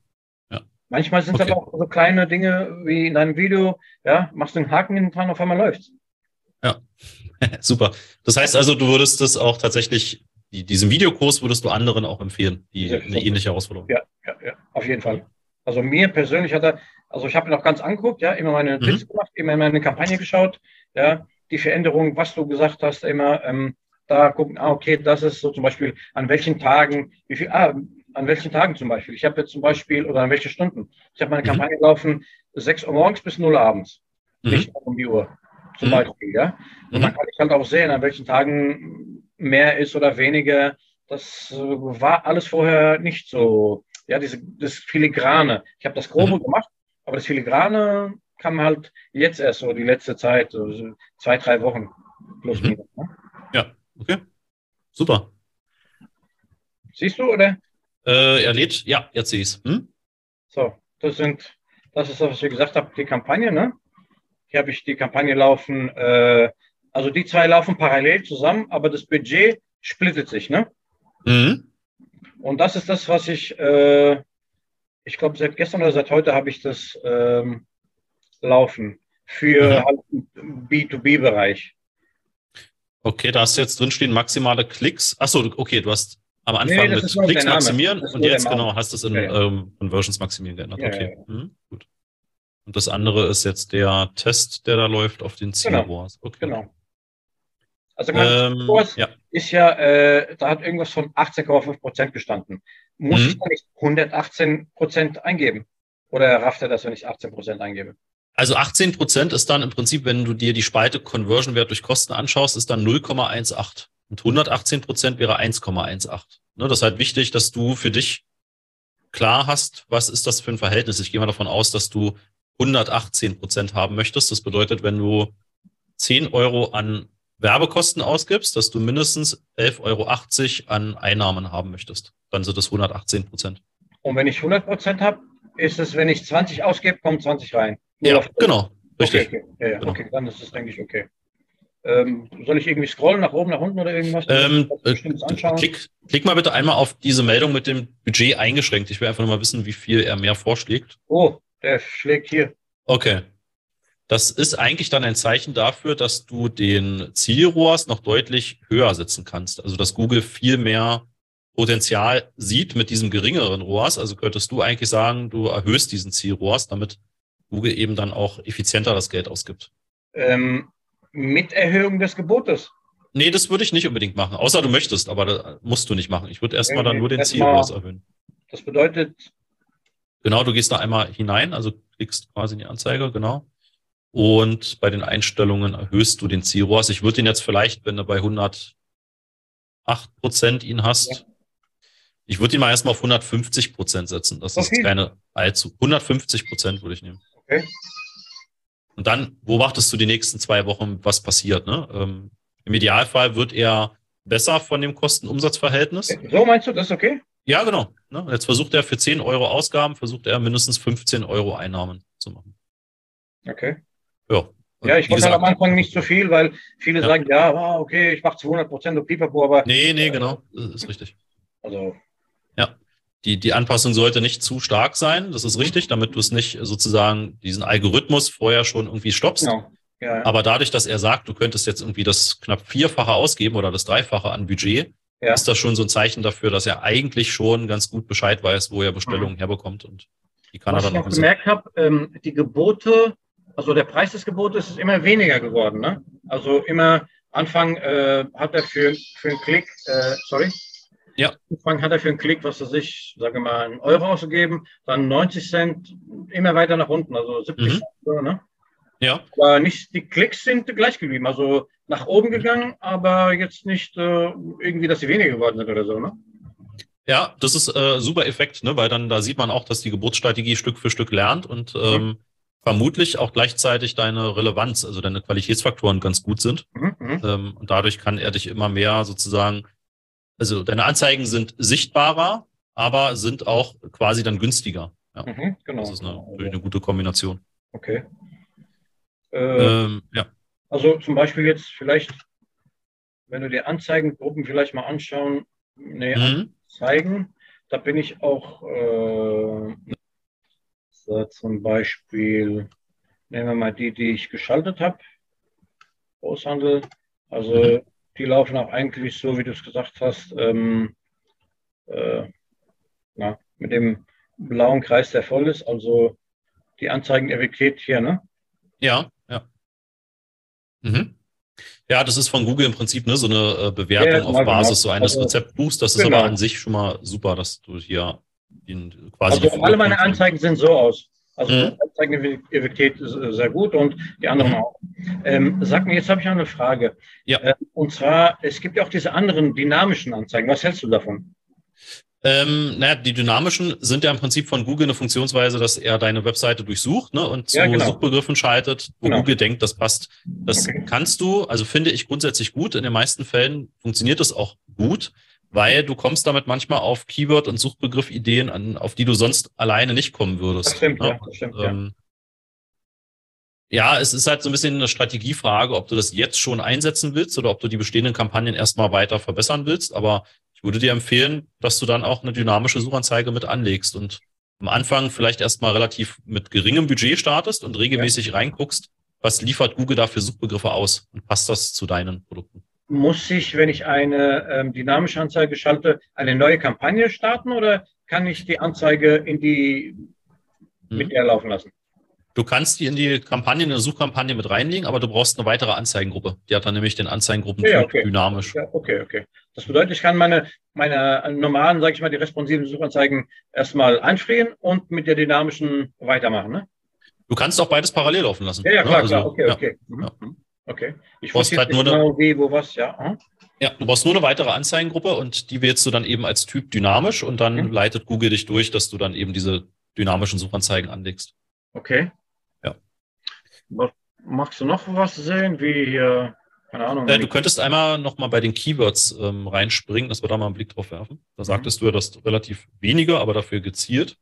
Manchmal sind okay. das auch so kleine Dinge wie in deinem Video, ja, machst du einen Haken in den Plan, auf einmal läuft Ja, super. Das heißt also, du würdest das auch tatsächlich, die, diesen Videokurs würdest du anderen auch empfehlen, die eine ähnliche Herausforderung. Ja, ja, ja, auf jeden Fall. Also mir persönlich hat er, also ich habe ihn auch ganz angeguckt, ja, immer meine mhm. Bits gemacht, immer meine Kampagne geschaut, ja, die Veränderung, was du gesagt hast, immer ähm, da gucken, ah, okay, das ist so zum Beispiel an welchen Tagen, wie viel, ah, an welchen Tagen zum Beispiel. Ich habe jetzt zum Beispiel, oder an welche Stunden. Ich habe meine mhm. Kampagne laufen 6 Uhr morgens bis 0 Uhr abends. Mhm. Nicht um die Uhr, zum mhm. Beispiel, ja. Und dann mhm. kann ich halt auch sehen, an welchen Tagen mehr ist oder weniger. Das war alles vorher nicht so ja, diese, das Filigrane. Ich habe das Grobe mhm. gemacht, aber das Filigrane kam halt jetzt erst so die letzte Zeit, so zwei, drei Wochen plus minus. Ne? Ja, okay. Super. Siehst du, oder? Äh, er lädt, ja, jetzt sehe ich es. Hm? So, das sind, das ist das, was ich gesagt habe, die Kampagne, ne? Hier habe ich die Kampagne laufen, äh, also die zwei laufen parallel zusammen, aber das Budget splittet sich, ne? Mhm. Und das ist das, was ich, äh, ich glaube, seit gestern oder seit heute habe ich das ähm, laufen für mhm. halt B2B-Bereich. Okay, da hast du jetzt drinstehen maximale Klicks. Achso, okay, du hast am Anfang nee, mit Klicks maximieren und jetzt genau hast du es in ja, ja. Ähm, Conversions maximieren geändert. Ja, okay, mhm, gut. Und das andere ist jetzt der Test, der da läuft auf den Zielrohrs. Genau. Okay. genau. Also mein ähm, Kurs ist ja, äh, da hat irgendwas von 18,5 Prozent gestanden. Muss mhm. ich da nicht 118 Prozent eingeben? Oder rafft er das, wenn ich 18 Prozent eingebe? Also 18 Prozent ist dann im Prinzip, wenn du dir die Spalte Conversion Wert durch Kosten anschaust, ist dann 0,18. Und 118 Prozent wäre 1,18. Ne, das ist halt wichtig, dass du für dich klar hast, was ist das für ein Verhältnis. Ich gehe mal davon aus, dass du 118 Prozent haben möchtest. Das bedeutet, wenn du 10 Euro an Werbekosten ausgibst, dass du mindestens 11,80 Euro an Einnahmen haben möchtest. Dann sind das 118 Prozent. Und wenn ich 100 Prozent habe, ist es, wenn ich 20 ausgebe, kommen 20 rein. Nur ja, genau. Richtig. Okay, okay. Ja, ja, genau. okay, dann ist es, denke ich, okay. Ähm, soll ich irgendwie scrollen nach oben, nach unten oder irgendwas? Ähm, äh, klick, klick, mal bitte einmal auf diese Meldung mit dem Budget eingeschränkt. Ich will einfach nur mal wissen, wie viel er mehr vorschlägt. Oh, der schlägt hier. Okay. Das ist eigentlich dann ein Zeichen dafür, dass du den Zielrohrs noch deutlich höher setzen kannst. Also dass Google viel mehr Potenzial sieht mit diesem geringeren ROAS. Also könntest du eigentlich sagen, du erhöhst diesen Zielrohrs, damit Google eben dann auch effizienter das Geld ausgibt. Ähm, mit Erhöhung des Gebotes. Nee, das würde ich nicht unbedingt machen, außer du möchtest, aber das musst du nicht machen. Ich würde erstmal dann nur den Zielrohrs erhöhen. Das bedeutet. Genau, du gehst da einmal hinein, also klickst quasi in die Anzeige, genau. Und bei den Einstellungen erhöhst du den Zielrohrs. Ich würde ihn jetzt vielleicht, wenn du bei 108 Prozent ihn hast, ja. ich würde ihn mal erstmal auf 150 Prozent setzen. Das okay. ist keine allzu. 150 Prozent würde ich nehmen. Okay. Und dann beobachtest du die nächsten zwei Wochen, was passiert. Ne? Ähm, Im Idealfall wird er besser von dem Kosten-Umsatz-Verhältnis. So meinst du, das ist okay? Ja, genau. Ne? Jetzt versucht er für 10 Euro Ausgaben, versucht er mindestens 15 Euro Einnahmen zu machen. Okay. Ja. Ja, ich wollte am Anfang nicht so viel, weil viele ja. sagen, ja, ah, okay, ich mache 200 Prozent und Pipapo, aber. Nee, nee, genau. Das ist richtig. Also. Die, die Anpassung sollte nicht zu stark sein. Das ist richtig, damit du es nicht sozusagen diesen Algorithmus vorher schon irgendwie stoppst. Genau. Ja, ja. Aber dadurch, dass er sagt, du könntest jetzt irgendwie das knapp vierfache ausgeben oder das dreifache an Budget, ja. ist das schon so ein Zeichen dafür, dass er eigentlich schon ganz gut Bescheid weiß, wo er Bestellungen mhm. herbekommt und die kann Was er dann ich auch gemerkt habe, ähm, die Gebote Also der Preis des Gebotes ist immer weniger geworden. Ne? Also immer Anfang äh, hat er für, für einen Klick, äh, sorry, ja. Anfang hat er für einen Klick, was er sich, sage mal, einen Euro ausgegeben, dann 90 Cent, immer weiter nach unten, also 70 mhm. Cent. So, ne? Ja. Aber nicht, die Klicks sind gleich geblieben, also nach oben gegangen, aber jetzt nicht äh, irgendwie, dass sie weniger geworden sind oder so, ne? Ja, das ist äh, super Effekt, ne? weil dann da sieht man auch, dass die Geburtsstrategie Stück für Stück lernt und mhm. ähm, vermutlich auch gleichzeitig deine Relevanz, also deine Qualitätsfaktoren ganz gut sind. Mhm. mhm. Ähm, und dadurch kann er dich immer mehr sozusagen, also deine Anzeigen sind sichtbarer, aber sind auch quasi dann günstiger. Ja. Mhm, genau. Das ist eine, eine gute Kombination. Okay. Äh, ähm, ja. Also zum Beispiel jetzt vielleicht, wenn du dir Anzeigengruppen vielleicht mal anschauen, nee, mhm. Anzeigen, da bin ich auch äh, so zum Beispiel, nehmen wir mal die, die ich geschaltet habe, Großhandel, also mhm. Die laufen auch eigentlich so, wie du es gesagt hast, ähm, äh, na, mit dem blauen Kreis, der voll ist, also die Anzeigeneffektivität hier, ne? Ja. Mhm. Ja, das ist von Google im Prinzip ne, so eine äh, Bewertung ja, auf genau. Basis so eines also, Rezeptbuchs. Das ist genau. aber an sich schon mal super, dass du hier ihn quasi. Also alle meine Anzeigen sehen so aus. Also mhm. die Anzeigeneffektivität ist äh, sehr gut und die anderen auch. Ähm, sag mir, jetzt habe ich noch eine Frage. Ja. Äh, und zwar, es gibt ja auch diese anderen dynamischen Anzeigen. Was hältst du davon? Ähm, naja, die dynamischen sind ja im Prinzip von Google eine Funktionsweise, dass er deine Webseite durchsucht ne, und zu ja, genau. Suchbegriffen schaltet, wo genau. Google denkt, das passt. Das okay. kannst du, also finde ich grundsätzlich gut. In den meisten Fällen funktioniert das auch gut, weil du kommst damit manchmal auf Keyword- und Suchbegriff-Ideen an, auf die du sonst alleine nicht kommen würdest. Das stimmt, ne? ja. Das stimmt, ähm, ja. ja, es ist halt so ein bisschen eine Strategiefrage, ob du das jetzt schon einsetzen willst oder ob du die bestehenden Kampagnen erstmal weiter verbessern willst. Aber ich würde dir empfehlen, dass du dann auch eine dynamische Suchanzeige mit anlegst und am Anfang vielleicht erstmal relativ mit geringem Budget startest und regelmäßig ja. reinguckst, was liefert Google da für Suchbegriffe aus und passt das zu deinen Produkten? Muss ich, wenn ich eine ähm, dynamische Anzeige schalte, eine neue Kampagne starten oder kann ich die Anzeige in die mit der laufen lassen? Du kannst die in die Kampagne, in eine Suchkampagne mit reinlegen, aber du brauchst eine weitere Anzeigengruppe. Die hat dann nämlich den Anzeigengruppen ja, okay. dynamisch. Ja, okay, okay. Das bedeutet, ich kann meine, meine normalen, sage ich mal, die responsiven Suchanzeigen erstmal einfrieren und mit der dynamischen weitermachen, ne? Du kannst auch beides parallel laufen lassen. Ja, ja klar, ne? klar. Also, okay, okay. Ja. Mhm. Okay. Ich wusste halt nur genau, eine, wie, wo, was, ja. Hm? Ja, du brauchst nur eine weitere Anzeigengruppe und die wählst du dann eben als Typ dynamisch und dann mhm. leitet Google dich durch, dass du dann eben diese dynamischen Suchanzeigen anlegst. Okay. Magst du noch was sehen, wie hier, keine Ahnung. Äh, du könntest einmal noch mal bei den Keywords ähm, reinspringen, dass wir da mal einen Blick drauf werfen. Da mhm. sagtest du ja, dass relativ weniger, aber dafür gezielt.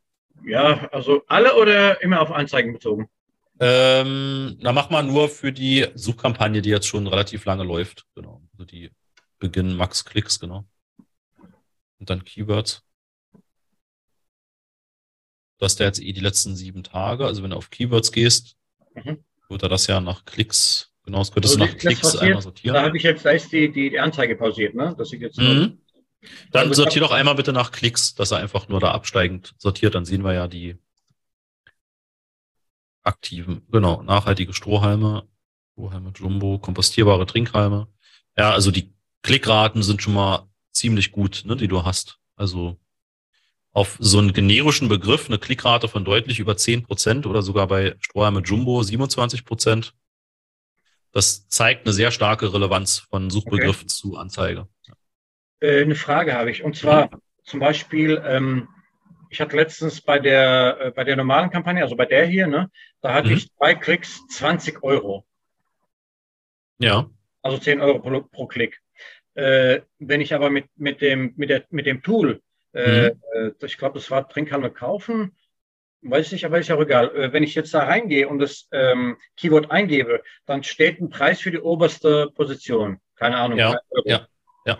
Ja, also alle oder immer auf Anzeigen bezogen? Ähm, na, mach mal nur für die Suchkampagne, die jetzt schon relativ lange läuft. Genau. Also die Beginn Max Klicks, genau. Und dann Keywords. Das ist der jetzt eh die letzten sieben Tage. Also wenn du auf Keywords gehst, mhm wird er das ja nach Klicks, genau, das könntest also du nach Klicks passiert, einmal sortieren. Da habe ich jetzt gleich die, die, die Anzeige pausiert, ne? Das sieht jetzt mhm. Dann also sortier doch einmal bitte nach Klicks, dass er einfach nur da absteigend sortiert, dann sehen wir ja die aktiven, genau, nachhaltige Strohhalme, Strohhalme Jumbo, kompostierbare Trinkhalme. Ja, also die Klickraten sind schon mal ziemlich gut, ne, die du hast. Also auf so einen generischen Begriff eine Klickrate von deutlich über 10 Prozent oder sogar bei Strohhalme Jumbo 27 Prozent. Das zeigt eine sehr starke Relevanz von Suchbegriff okay. zu Anzeige. Äh, eine Frage habe ich. Und zwar mhm. zum Beispiel, ähm, ich hatte letztens bei der, äh, bei der normalen Kampagne, also bei der hier, ne, da hatte mhm. ich zwei Klicks 20 Euro. Ja. Also 10 Euro pro, pro Klick. Äh, wenn ich aber mit, mit, dem, mit, der, mit dem Tool äh, mhm. Äh, ich glaube, das war Trinkhandel kaufen. Weiß ich nicht, aber ist ja auch egal. Äh, wenn ich jetzt da reingehe und das ähm, Keyword eingebe, dann steht ein Preis für die oberste Position. Keine Ahnung. Ja, ja, ja.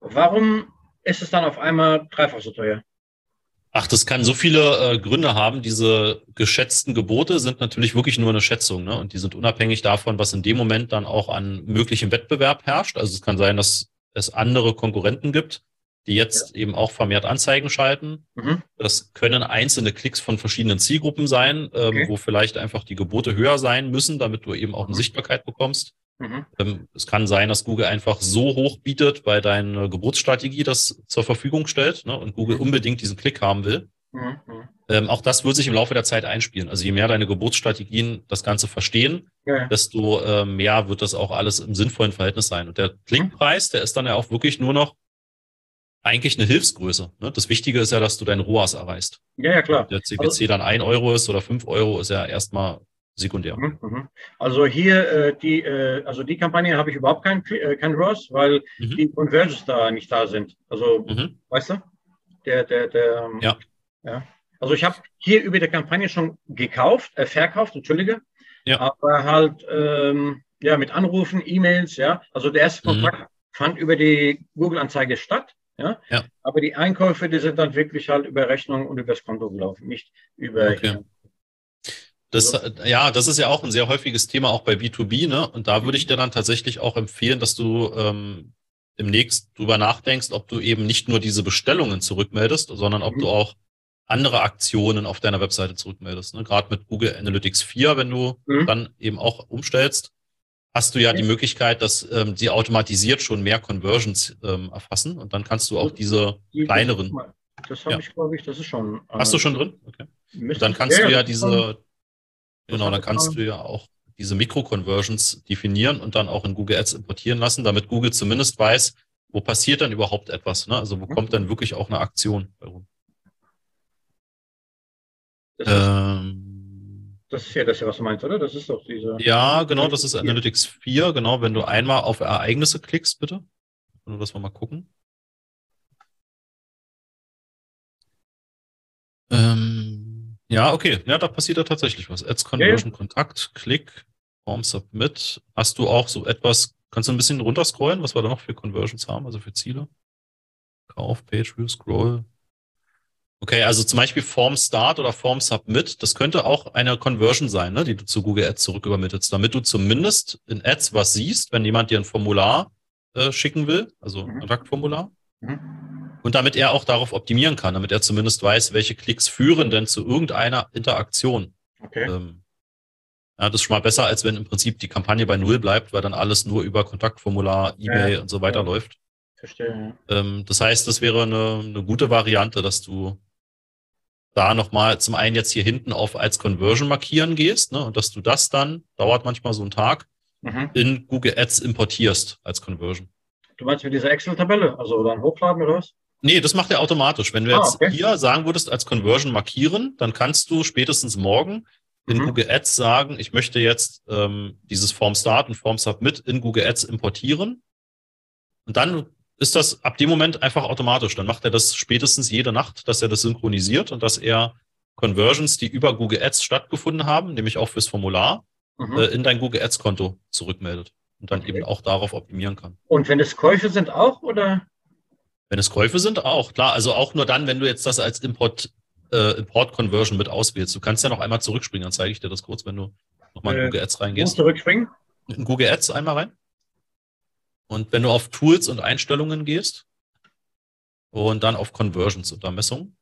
Warum ist es dann auf einmal dreifach so teuer? Ach, das kann so viele äh, Gründe haben. Diese geschätzten Gebote sind natürlich wirklich nur eine Schätzung, ne? Und die sind unabhängig davon, was in dem Moment dann auch an möglichem Wettbewerb herrscht. Also es kann sein, dass es andere Konkurrenten gibt, die jetzt ja. eben auch vermehrt Anzeigen schalten. Mhm. Das können einzelne Klicks von verschiedenen Zielgruppen sein, ähm, okay. wo vielleicht einfach die Gebote höher sein müssen, damit du eben auch eine mhm. Sichtbarkeit bekommst. Mhm. Ähm, es kann sein, dass Google einfach so hoch bietet, weil deine Geburtsstrategie das zur Verfügung stellt ne, und Google mhm. unbedingt diesen Klick haben will. Mhm. Ähm, auch das wird sich im Laufe der Zeit einspielen. Also je mehr deine Geburtsstrategien das Ganze verstehen, ja. desto äh, mehr wird das auch alles im sinnvollen Verhältnis sein. Und der Klickpreis, der ist dann ja auch wirklich nur noch eigentlich eine Hilfsgröße. Ne? Das Wichtige ist ja, dass du deinen ROAS erreichst. Ja, ja, klar. Ob der CPC also, dann ein Euro ist oder fünf Euro, ist ja erstmal sekundär. Mhm, mhm. Also hier äh, die, äh, also die Kampagne habe ich überhaupt kein, äh, kein ROAS, weil mhm. die Conversions da nicht da sind. Also, mhm. weißt du? Der, der, der, ähm, ja. ja. Also ich habe hier über die Kampagne schon gekauft, äh, verkauft, entschuldige. Ja. Aber halt, ähm, ja, mit Anrufen, E-Mails, ja. Also der erste mhm. Kontakt fand über die Google-Anzeige statt. Ja? ja? Aber die Einkäufe, die sind dann wirklich halt über Rechnung und übers Konto gelaufen, nicht über. Okay. Das, ja, das ist ja auch ein sehr häufiges Thema auch bei B2B, ne? Und da würde ich dir dann tatsächlich auch empfehlen, dass du ähm, demnächst drüber nachdenkst, ob du eben nicht nur diese Bestellungen zurückmeldest, sondern ob mhm. du auch andere Aktionen auf deiner Webseite zurückmeldest. Ne? Gerade mit Google Analytics 4, wenn du mhm. dann eben auch umstellst, hast du ja die Möglichkeit, dass ähm, sie automatisiert schon mehr Conversions ähm, erfassen und dann kannst du auch diese kleineren. Das habe ja. ich, glaube ich, das ist schon. Äh, hast du schon drin? Okay. Und dann kannst du ja diese, genau, dann kannst du ja auch diese Mikro-Conversions definieren und dann auch in Google Ads importieren lassen, damit Google zumindest weiß, wo passiert dann überhaupt etwas. Ne? Also wo mhm. kommt dann wirklich auch eine Aktion herum. Das ähm, das ist ja das, was du meinst, oder? Das ist doch diese. Ja, genau, das ist Analytics 4. Genau, wenn du einmal auf Ereignisse klickst, bitte. Nur, dass wir mal gucken. Ähm, ja, okay. Ja, da passiert ja tatsächlich was. Ads Conversion, ja, Kontakt, Klick, Form Submit. Hast du auch so etwas, kannst du ein bisschen runterscrollen, was wir da noch für Conversions haben, also für Ziele? Kauf, Page View, Scroll, Okay, also zum Beispiel Form Start oder Form Submit, das könnte auch eine Conversion sein, ne, die du zu Google Ads zurückübermittelst, damit du zumindest in Ads was siehst, wenn jemand dir ein Formular äh, schicken will, also ein mhm. Kontaktformular. Mhm. Und damit er auch darauf optimieren kann, damit er zumindest weiß, welche Klicks führen denn zu irgendeiner Interaktion. Okay. Ähm, ja, das ist schon mal besser, als wenn im Prinzip die Kampagne bei Null bleibt, weil dann alles nur über Kontaktformular, E-Mail ja, und so weiter ja. läuft. Verstehe. Ähm, das heißt, das wäre eine, eine gute Variante, dass du da nochmal zum einen jetzt hier hinten auf als Conversion markieren gehst, ne, und dass du das dann, dauert manchmal so einen Tag, mhm. in Google Ads importierst als Conversion. Du meinst mit dieser Excel-Tabelle, also dann hochladen oder was? Nee, das macht er automatisch. Wenn du ah, jetzt okay. hier sagen würdest, als Conversion markieren, dann kannst du spätestens morgen in mhm. Google Ads sagen, ich möchte jetzt ähm, dieses Form Start und Form Submit in Google Ads importieren. Und dann ist das ab dem Moment einfach automatisch. Dann macht er das spätestens jede Nacht, dass er das synchronisiert und dass er Conversions, die über Google Ads stattgefunden haben, nämlich auch fürs Formular, mhm. äh, in dein Google Ads Konto zurückmeldet und dann okay. eben auch darauf optimieren kann. Und wenn es Käufe sind auch oder? Wenn es Käufe sind auch, klar. Also auch nur dann, wenn du jetzt das als Import, äh, Import Conversion mit auswählst. Du kannst ja noch einmal zurückspringen, dann zeige ich dir das kurz, wenn du nochmal in äh, Google Ads reingehst. Zurückspringen? In Google Ads einmal rein. Und wenn du auf Tools und Einstellungen gehst und dann auf Conversions unter Messung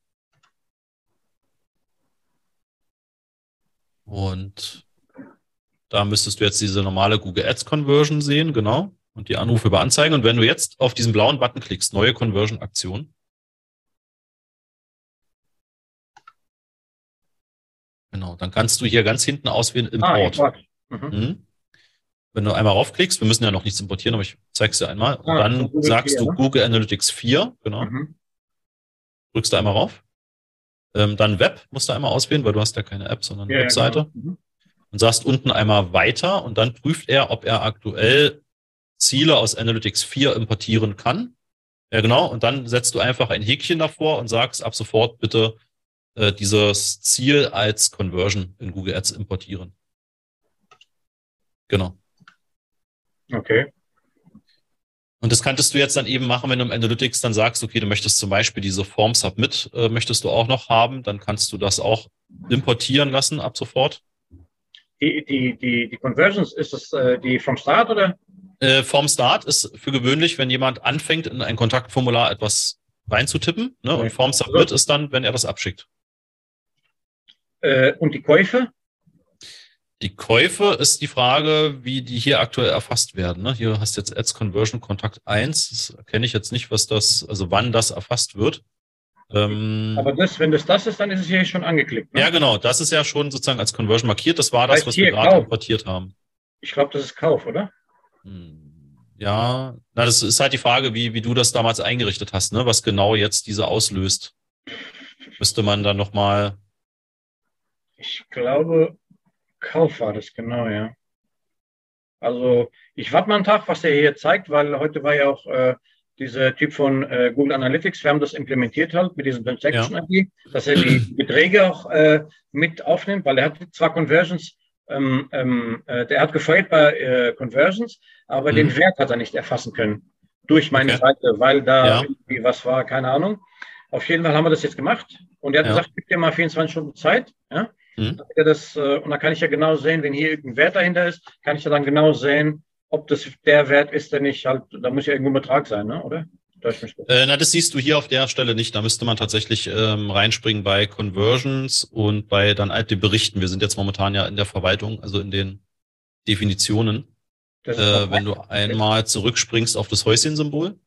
und da müsstest du jetzt diese normale Google Ads Conversion sehen, genau, und die Anrufe über Anzeigen. Und wenn du jetzt auf diesen blauen Button klickst, neue Conversion Aktion, Genau, dann kannst du hier ganz hinten auswählen Import. Ah, Import. Mhm. Mhm. Wenn du einmal raufklickst, wir müssen ja noch nichts importieren, aber ich zeige es dir einmal. Und ah, dann sagst 4, du ne? Google Analytics 4, genau. Mhm. Drückst du einmal rauf. Ähm, dann Web musst du einmal auswählen, weil du hast ja keine App, sondern eine ja, Webseite. Genau. Mhm. Und sagst unten einmal weiter und dann prüft er, ob er aktuell Ziele aus Analytics 4 importieren kann. Ja, genau. Und dann setzt du einfach ein Häkchen davor und sagst ab sofort bitte äh, dieses Ziel als Conversion in Google Ads importieren. Genau. Okay. Und das kanntest du jetzt dann eben machen, wenn du im Analytics dann sagst, okay, du möchtest zum Beispiel diese Form Submit, äh, möchtest du auch noch haben, dann kannst du das auch importieren lassen ab sofort. Die, die, die, die Conversions, ist das äh, die vom Start oder? Äh, vom Start ist für gewöhnlich, wenn jemand anfängt, in ein Kontaktformular etwas reinzutippen. Ne? Und Form Submit ist dann, wenn er das abschickt. Äh, und die Käufe? Die Käufe ist die Frage, wie die hier aktuell erfasst werden. Ne? Hier hast du jetzt Ads Conversion Kontakt 1. Das kenne ich jetzt nicht, was das, also wann das erfasst wird. Ähm, Aber das, wenn das das ist, dann ist es hier schon angeklickt. Ne? Ja, genau. Das ist ja schon sozusagen als Conversion markiert. Das war das, heißt was wir gerade importiert haben. Ich glaube, das ist Kauf, oder? Ja, na, das ist halt die Frage, wie, wie du das damals eingerichtet hast, ne? was genau jetzt diese auslöst. Müsste man dann nochmal. Ich glaube, Kauf war das, genau, ja. Also, ich warte mal einen Tag, was der hier zeigt, weil heute war ja auch äh, dieser Typ von äh, Google Analytics, wir haben das implementiert halt mit diesem Transaction ja. ID, dass er die Beträge auch äh, mit aufnimmt, weil er hat zwar Conversions ähm, ähm, äh, der hat gefeuert bei äh, Conversions, aber mhm. den Wert hat er nicht erfassen können durch meine okay. Seite, weil da ja. irgendwie was war, keine Ahnung. Auf jeden Fall haben wir das jetzt gemacht und er hat ja. gesagt, gib dir mal 24 Stunden Zeit. Ja? Mhm. Das, äh, und dann kann ich ja genau sehen, wenn hier irgendein Wert dahinter ist, kann ich ja dann genau sehen, ob das der Wert ist, der nicht halt, da muss ja irgendwo ein Betrag sein, ne? oder? Äh, na, das siehst du hier auf der Stelle nicht. Da müsste man tatsächlich ähm, reinspringen bei Conversions und bei dann alte Berichten. Wir sind jetzt momentan ja in der Verwaltung, also in den Definitionen. Äh, wenn du einmal zurückspringst auf das Häuschen-Symbol.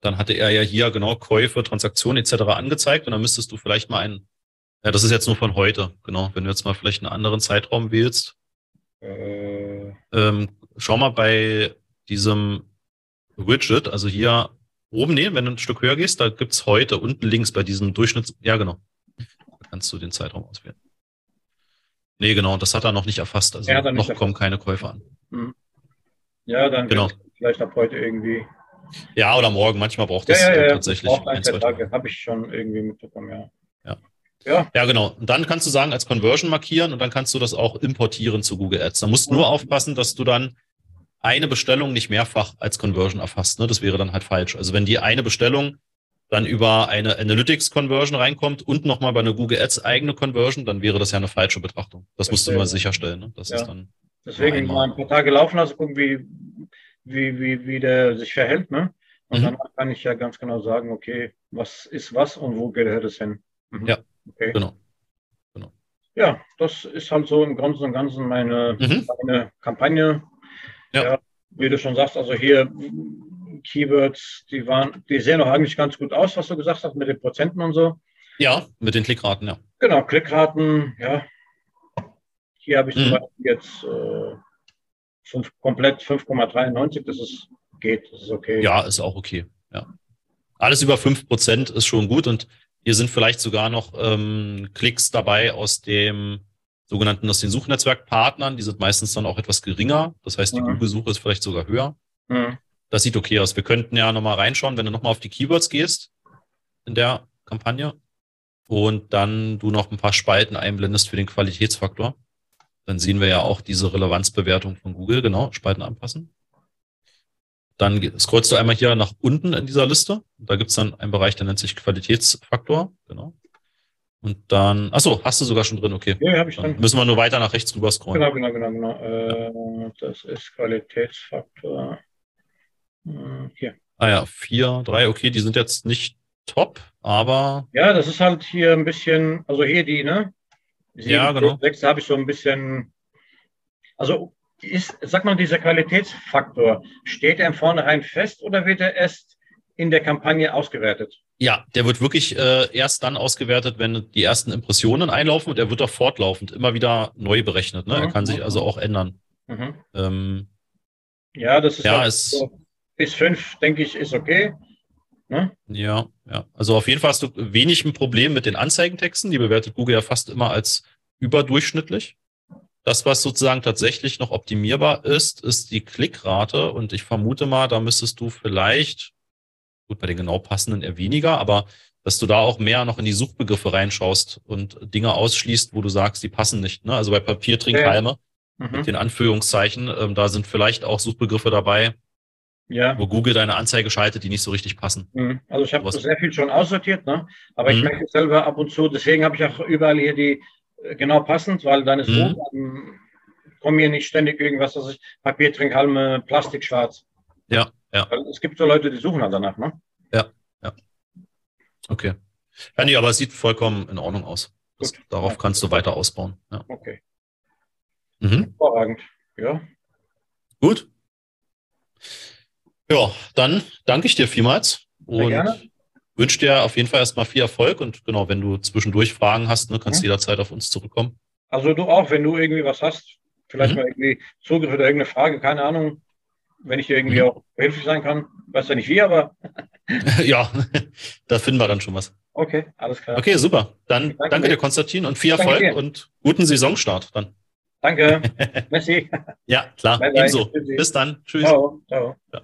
Dann hatte er ja hier genau Käufe, Transaktionen etc. angezeigt und dann müsstest du vielleicht mal einen, ja, das ist jetzt nur von heute, genau, wenn du jetzt mal vielleicht einen anderen Zeitraum wählst. Äh. Ähm, schau mal bei diesem Widget, also hier oben, nee, wenn du ein Stück höher gehst, da gibt's heute unten links bei diesem Durchschnitts, ja genau, da kannst du den Zeitraum auswählen. Nee, genau, das hat er noch nicht erfasst, also ja, noch kommen keine Käufer an. Mhm. Ja, dann genau. vielleicht ab heute irgendwie. Ja, oder morgen, manchmal braucht das ja, ja, ja, tatsächlich ein, zwei Tage. Habe ich schon irgendwie mitbekommen, ja. Ja. Ja. ja, genau. Und dann kannst du sagen, als Conversion markieren und dann kannst du das auch importieren zu Google Ads. Da musst du nur aufpassen, dass du dann eine Bestellung nicht mehrfach als Conversion erfasst. Ne? Das wäre dann halt falsch. Also wenn die eine Bestellung dann über eine Analytics Conversion reinkommt und nochmal bei einer Google Ads eigene Conversion, dann wäre das ja eine falsche Betrachtung. Das musst du immer sicherstellen. Ne? Das ja. ist dann Deswegen mal ein paar Tage laufen lassen, gucken, wie, wie, wie, wie der sich verhält. Ne? Und mhm. dann kann ich ja ganz genau sagen, okay, was ist was und wo gehört es hin. Mhm. Ja. Okay. Genau. genau. Ja, das ist halt so im Großen und Ganzen meine, mhm. meine Kampagne. Ja. ja. Wie du schon sagst, also hier Keywords, die waren, die sehen auch eigentlich ganz gut aus, was du gesagt hast, mit den Prozenten und so. Ja, mit den Klickraten, ja. Genau, Klickraten, ja. Hier habe ich mhm. zum Beispiel jetzt äh, fünf, komplett 5,93, das ist, geht, das ist okay. Ja, ist auch okay, ja. Alles über 5% ist schon gut und hier sind vielleicht sogar noch ähm, Klicks dabei aus dem sogenannten, aus den Suchnetzwerkpartnern. Die sind meistens dann auch etwas geringer. Das heißt, die mhm. Google-Suche ist vielleicht sogar höher. Mhm. Das sieht okay aus. Wir könnten ja nochmal reinschauen, wenn du nochmal auf die Keywords gehst in der Kampagne und dann du noch ein paar Spalten einblendest für den Qualitätsfaktor. Dann sehen wir ja auch diese Relevanzbewertung von Google. Genau, Spalten anpassen. Dann scrollst du einmal hier nach unten in dieser Liste. Da gibt es dann einen Bereich, der nennt sich Qualitätsfaktor. Genau. Und dann, achso, hast du sogar schon drin, okay. Ja, habe ich dann. Müssen wir nur weiter nach rechts rüber scrollen. Genau, genau, genau, genau. Äh, das ist Qualitätsfaktor. Äh, hier. Ah ja, vier, drei, okay, die sind jetzt nicht top, aber. Ja, das ist halt hier ein bisschen, also hier die, ne? Sieben, ja, genau. Sechs habe ich so ein bisschen, also ist, sag mal, dieser Qualitätsfaktor, steht er im Vornherein fest oder wird er erst in der Kampagne ausgewertet? Ja, der wird wirklich äh, erst dann ausgewertet, wenn die ersten Impressionen einlaufen und er wird auch fortlaufend immer wieder neu berechnet. Ne? Mhm. Er kann sich also auch ändern. Mhm. Ähm, ja, das ist, ja, halt so, bis fünf, denke ich, ist okay. Ne? Ja, ja. Also auf jeden Fall hast du wenig ein Problem mit den Anzeigentexten. Die bewertet Google ja fast immer als überdurchschnittlich. Das, was sozusagen tatsächlich noch optimierbar ist, ist die Klickrate. Und ich vermute mal, da müsstest du vielleicht, gut, bei den genau passenden eher weniger, aber dass du da auch mehr noch in die Suchbegriffe reinschaust und Dinge ausschließt, wo du sagst, die passen nicht. Ne? Also bei Papiertrinkhalme ja. mhm. mit den Anführungszeichen, ähm, da sind vielleicht auch Suchbegriffe dabei, ja. wo Google deine Anzeige schaltet, die nicht so richtig passen. Mhm. Also ich habe sehr viel schon aussortiert, ne? aber mhm. ich merke selber ab und zu, deswegen habe ich auch überall hier die genau passend, weil dann ist mhm. rot, dann kommen hier nicht ständig irgendwas, was ich Papiertrinkhalme, Plastik schwarz. Ja, ja. Weil es gibt so Leute, die suchen halt danach, ne? Ja, ja. Okay. Ja, nee, aber es sieht vollkommen in Ordnung aus. Das, darauf kannst du weiter ausbauen. Ja. Okay. Mhm. Hervorragend. Ja. Gut. Ja, dann danke ich dir vielmals Sehr und gerne. Wünsche dir auf jeden Fall erstmal viel Erfolg und genau, wenn du zwischendurch Fragen hast, ne, kannst du Mhm. jederzeit auf uns zurückkommen. Also du auch, wenn du irgendwie was hast, vielleicht Mhm. mal irgendwie Zugriff oder irgendeine Frage, keine Ahnung, wenn ich dir irgendwie Mhm. auch behilflich sein kann. Weiß ja nicht wie, aber ja, da finden wir dann schon was. okay, alles klar. Okay, super. Dann Danke danke dir. Konstantin, und viel Danke Erfolg dir. und guten Saisonstart dann. Danke. Merci. Ja, klar. Bye, bye. Ebenso. Bis dann. Tschüss. Ciao. Ciao. Ja.